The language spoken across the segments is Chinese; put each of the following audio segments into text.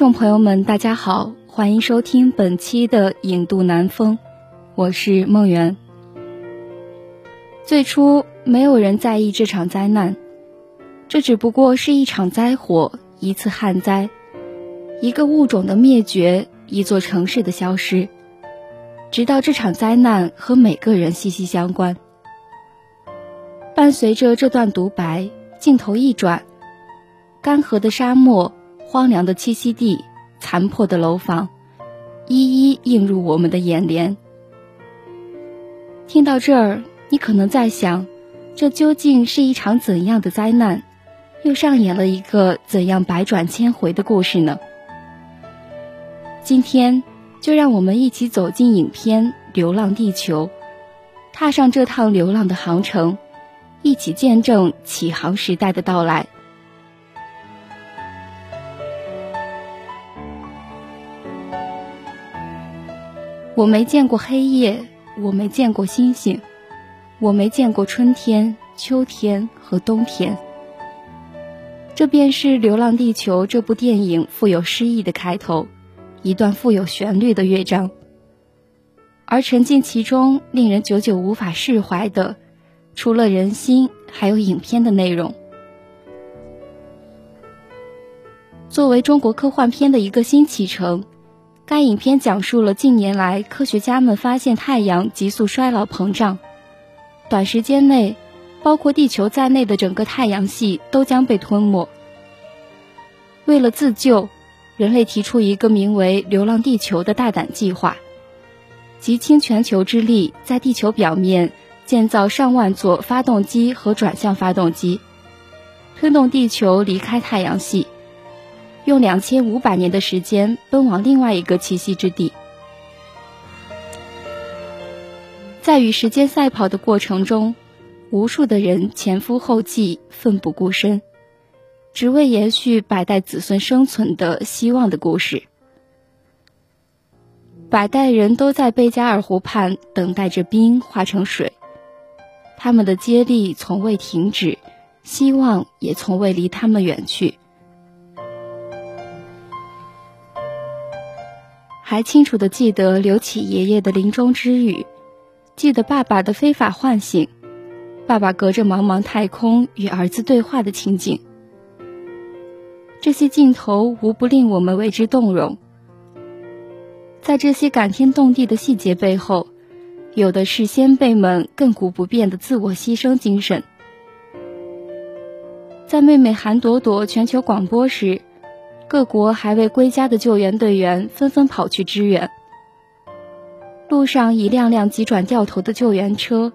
众朋友们，大家好，欢迎收听本期的《影渡南风》，我是梦圆。最初没有人在意这场灾难，这只不过是一场灾祸，一次旱灾，一个物种的灭绝，一座城市的消失。直到这场灾难和每个人息息相关。伴随着这段独白，镜头一转，干涸的沙漠。荒凉的栖息地，残破的楼房，一一映入我们的眼帘。听到这儿，你可能在想，这究竟是一场怎样的灾难？又上演了一个怎样百转千回的故事呢？今天，就让我们一起走进影片《流浪地球》，踏上这趟流浪的航程，一起见证启航时代的到来。我没见过黑夜，我没见过星星，我没见过春天、秋天和冬天。这便是《流浪地球》这部电影富有诗意的开头，一段富有旋律的乐章。而沉浸其中，令人久久无法释怀的，除了人心，还有影片的内容。作为中国科幻片的一个新启程。该影片讲述了近年来科学家们发现太阳急速衰老膨胀，短时间内，包括地球在内的整个太阳系都将被吞没。为了自救，人类提出一个名为“流浪地球”的大胆计划，集倾全球之力，在地球表面建造上万座发动机和转向发动机，推动地球离开太阳系。用两千五百年的时间奔往另外一个栖息之地，在与时间赛跑的过程中，无数的人前赴后继，奋不顾身，只为延续百代子孙生存的希望的故事。百代人都在贝加尔湖畔等待着冰化成水，他们的接力从未停止，希望也从未离他们远去。还清楚的记得刘启爷爷的临终之语，记得爸爸的非法唤醒，爸爸隔着茫茫太空与儿子对话的情景。这些镜头无不令我们为之动容。在这些感天动地的细节背后，有的是先辈们亘古不变的自我牺牲精神。在妹妹韩朵朵全球广播时。各国还未归家的救援队员纷纷跑去支援。路上一辆辆急转掉头的救援车，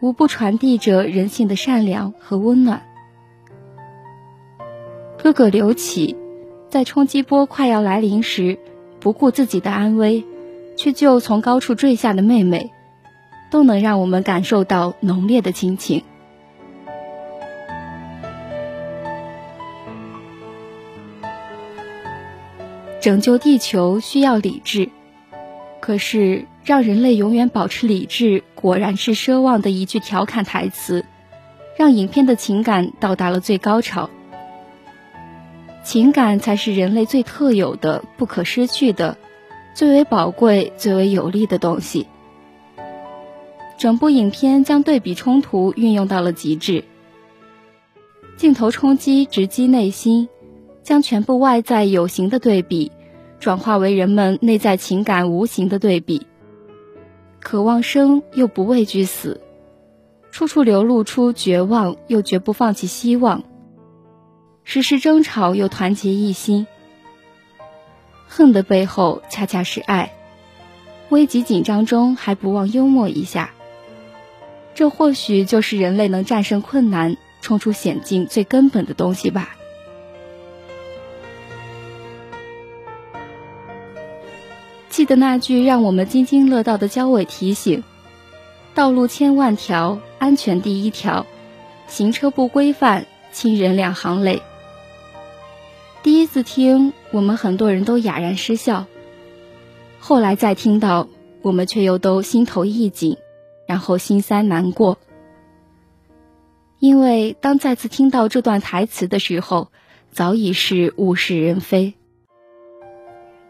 无不传递着人性的善良和温暖。哥哥刘启，在冲击波快要来临时，不顾自己的安危，去救从高处坠下的妹妹，都能让我们感受到浓烈的亲情。拯救地球需要理智，可是让人类永远保持理智，果然是奢望的一句调侃台词，让影片的情感到达了最高潮。情感才是人类最特有的、不可失去的、最为宝贵、最为有力的东西。整部影片将对比冲突运用到了极致，镜头冲击直击内心。将全部外在有形的对比，转化为人们内在情感无形的对比。渴望生又不畏惧死，处处流露出绝望又绝不放弃希望。时时争吵又团结一心。恨的背后恰恰是爱。危急紧张中还不忘幽默一下，这或许就是人类能战胜困难、冲出险境最根本的东西吧。得那句让我们津津乐道的交尾提醒：“道路千万条，安全第一条。行车不规范，亲人两行泪。”第一次听，我们很多人都哑然失笑。后来再听到，我们却又都心头一紧，然后心塞难过。因为当再次听到这段台词的时候，早已是物是人非。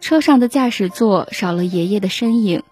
车上的驾驶座少了爷爷的身影，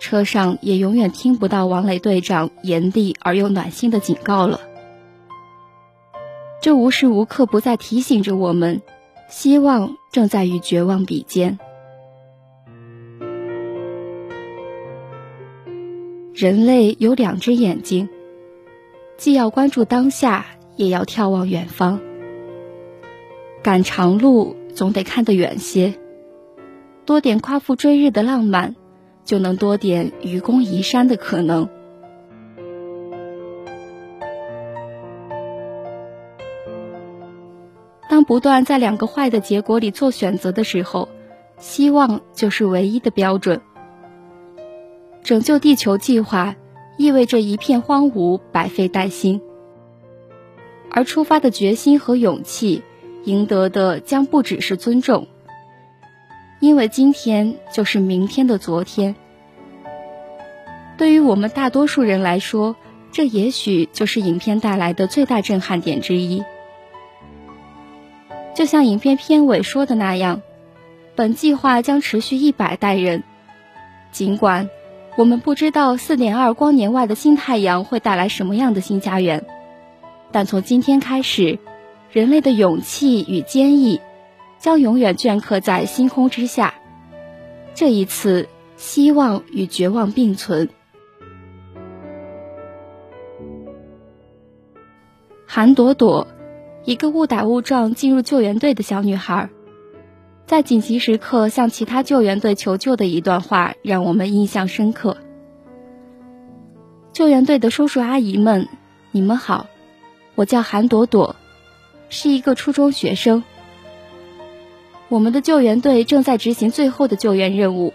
车上也永远听不到王磊队长严厉而又暖心的警告了。这无时无刻不在提醒着我们，希望正在与绝望比肩。人类有两只眼睛，既要关注当下，也要眺望远方。赶长路总得看得远些，多点夸父追日的浪漫，就能多点愚公移山的可能。当不断在两个坏的结果里做选择的时候，希望就是唯一的标准。拯救地球计划意味着一片荒芜，百废待兴。而出发的决心和勇气，赢得的将不只是尊重。因为今天就是明天的昨天。对于我们大多数人来说，这也许就是影片带来的最大震撼点之一。就像影片片尾说的那样，本计划将持续一百代人，尽管。我们不知道四点二光年外的新太阳会带来什么样的新家园，但从今天开始，人类的勇气与坚毅将永远镌刻在星空之下。这一次，希望与绝望并存。韩朵朵，一个误打误撞进入救援队的小女孩。在紧急时刻向其他救援队求救的一段话，让我们印象深刻。救援队的叔叔阿姨们，你们好，我叫韩朵朵，是一个初中学生。我们的救援队正在执行最后的救援任务，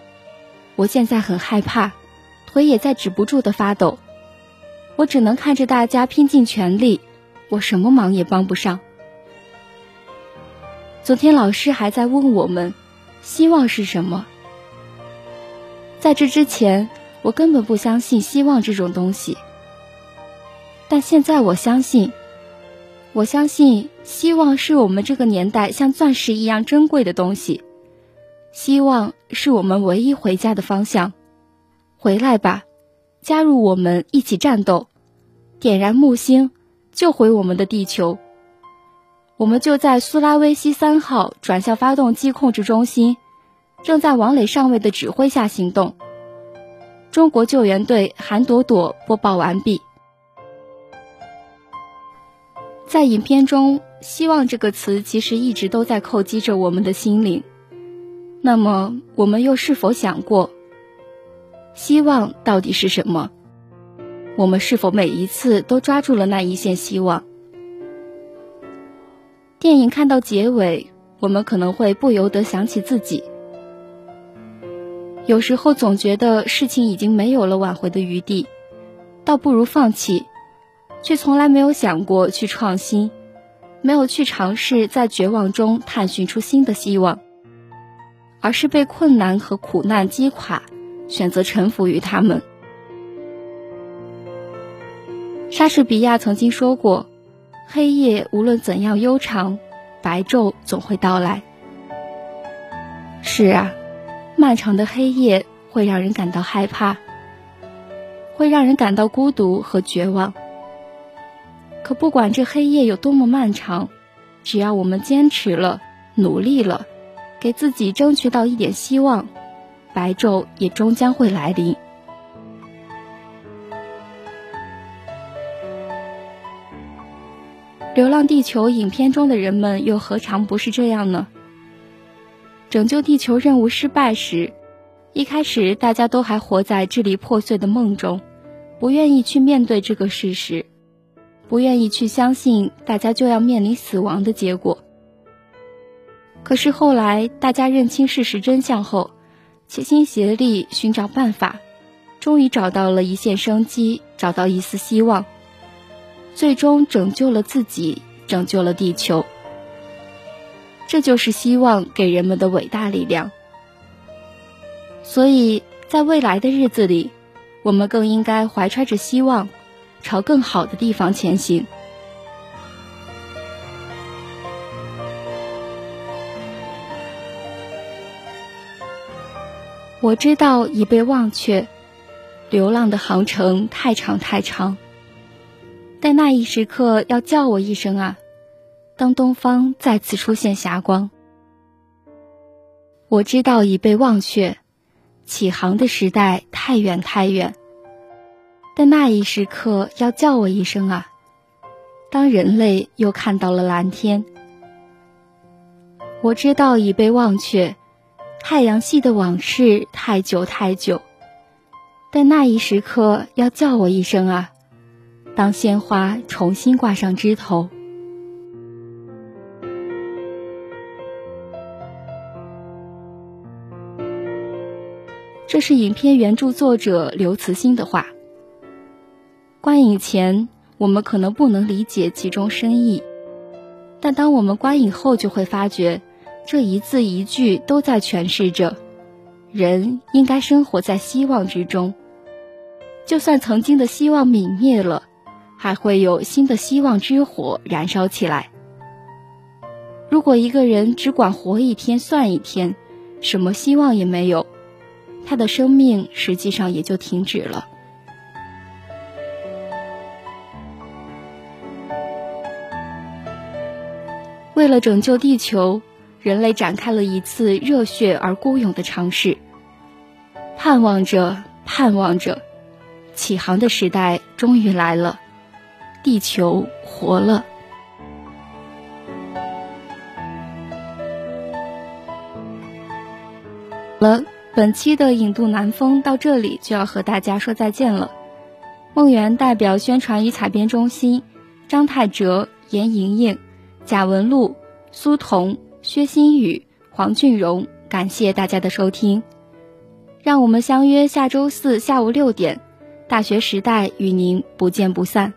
我现在很害怕，腿也在止不住的发抖，我只能看着大家拼尽全力，我什么忙也帮不上。昨天老师还在问我们，希望是什么？在这之前，我根本不相信希望这种东西。但现在我相信，我相信希望是我们这个年代像钻石一样珍贵的东西。希望是我们唯一回家的方向。回来吧，加入我们一起战斗，点燃木星，救回我们的地球。我们就在苏拉威西三号转向发动机控制中心，正在王磊上尉的指挥下行动。中国救援队韩朵朵播报完毕。在影片中，“希望”这个词其实一直都在叩击着我们的心灵。那么，我们又是否想过，希望到底是什么？我们是否每一次都抓住了那一线希望？电影看到结尾，我们可能会不由得想起自己。有时候总觉得事情已经没有了挽回的余地，倒不如放弃，却从来没有想过去创新，没有去尝试在绝望中探寻出新的希望，而是被困难和苦难击垮，选择臣服于他们。莎士比亚曾经说过。黑夜无论怎样悠长，白昼总会到来。是啊，漫长的黑夜会让人感到害怕，会让人感到孤独和绝望。可不管这黑夜有多么漫长，只要我们坚持了，努力了，给自己争取到一点希望，白昼也终将会来临。《流浪地球》影片中的人们又何尝不是这样呢？拯救地球任务失败时，一开始大家都还活在支离破碎的梦中，不愿意去面对这个事实，不愿意去相信大家就要面临死亡的结果。可是后来，大家认清事实真相后，齐心协力寻找办法，终于找到了一线生机，找到一丝希望，最终拯救了自己，拯救了地球。这就是希望给人们的伟大力量。所以在未来的日子里，我们更应该怀揣着希望，朝更好的地方前行。我知道已被忘却，流浪的航程太长太长。但那一时刻，要叫我一声啊！当东方再次出现霞光，我知道已被忘却，起航的时代太远太远。但那一时刻要叫我一声啊！当人类又看到了蓝天，我知道已被忘却，太阳系的往事太久太久。但那一时刻要叫我一声啊！当鲜花重新挂上枝头。这是影片原著作者刘慈欣的话。观影前，我们可能不能理解其中深意，但当我们观影后，就会发觉，这一字一句都在诠释着：人应该生活在希望之中。就算曾经的希望泯灭了，还会有新的希望之火燃烧起来。如果一个人只管活一天算一天，什么希望也没有。他的生命实际上也就停止了。为了拯救地球，人类展开了一次热血而孤勇的尝试。盼望着，盼望着，启航的时代终于来了，地球活了。了。本期的影渡南风到这里就要和大家说再见了。梦圆代表宣传与采编中心，张泰哲、严莹莹、贾文璐、苏童、薛新宇、黄俊荣，感谢大家的收听。让我们相约下周四下午六点，大学时代与您不见不散。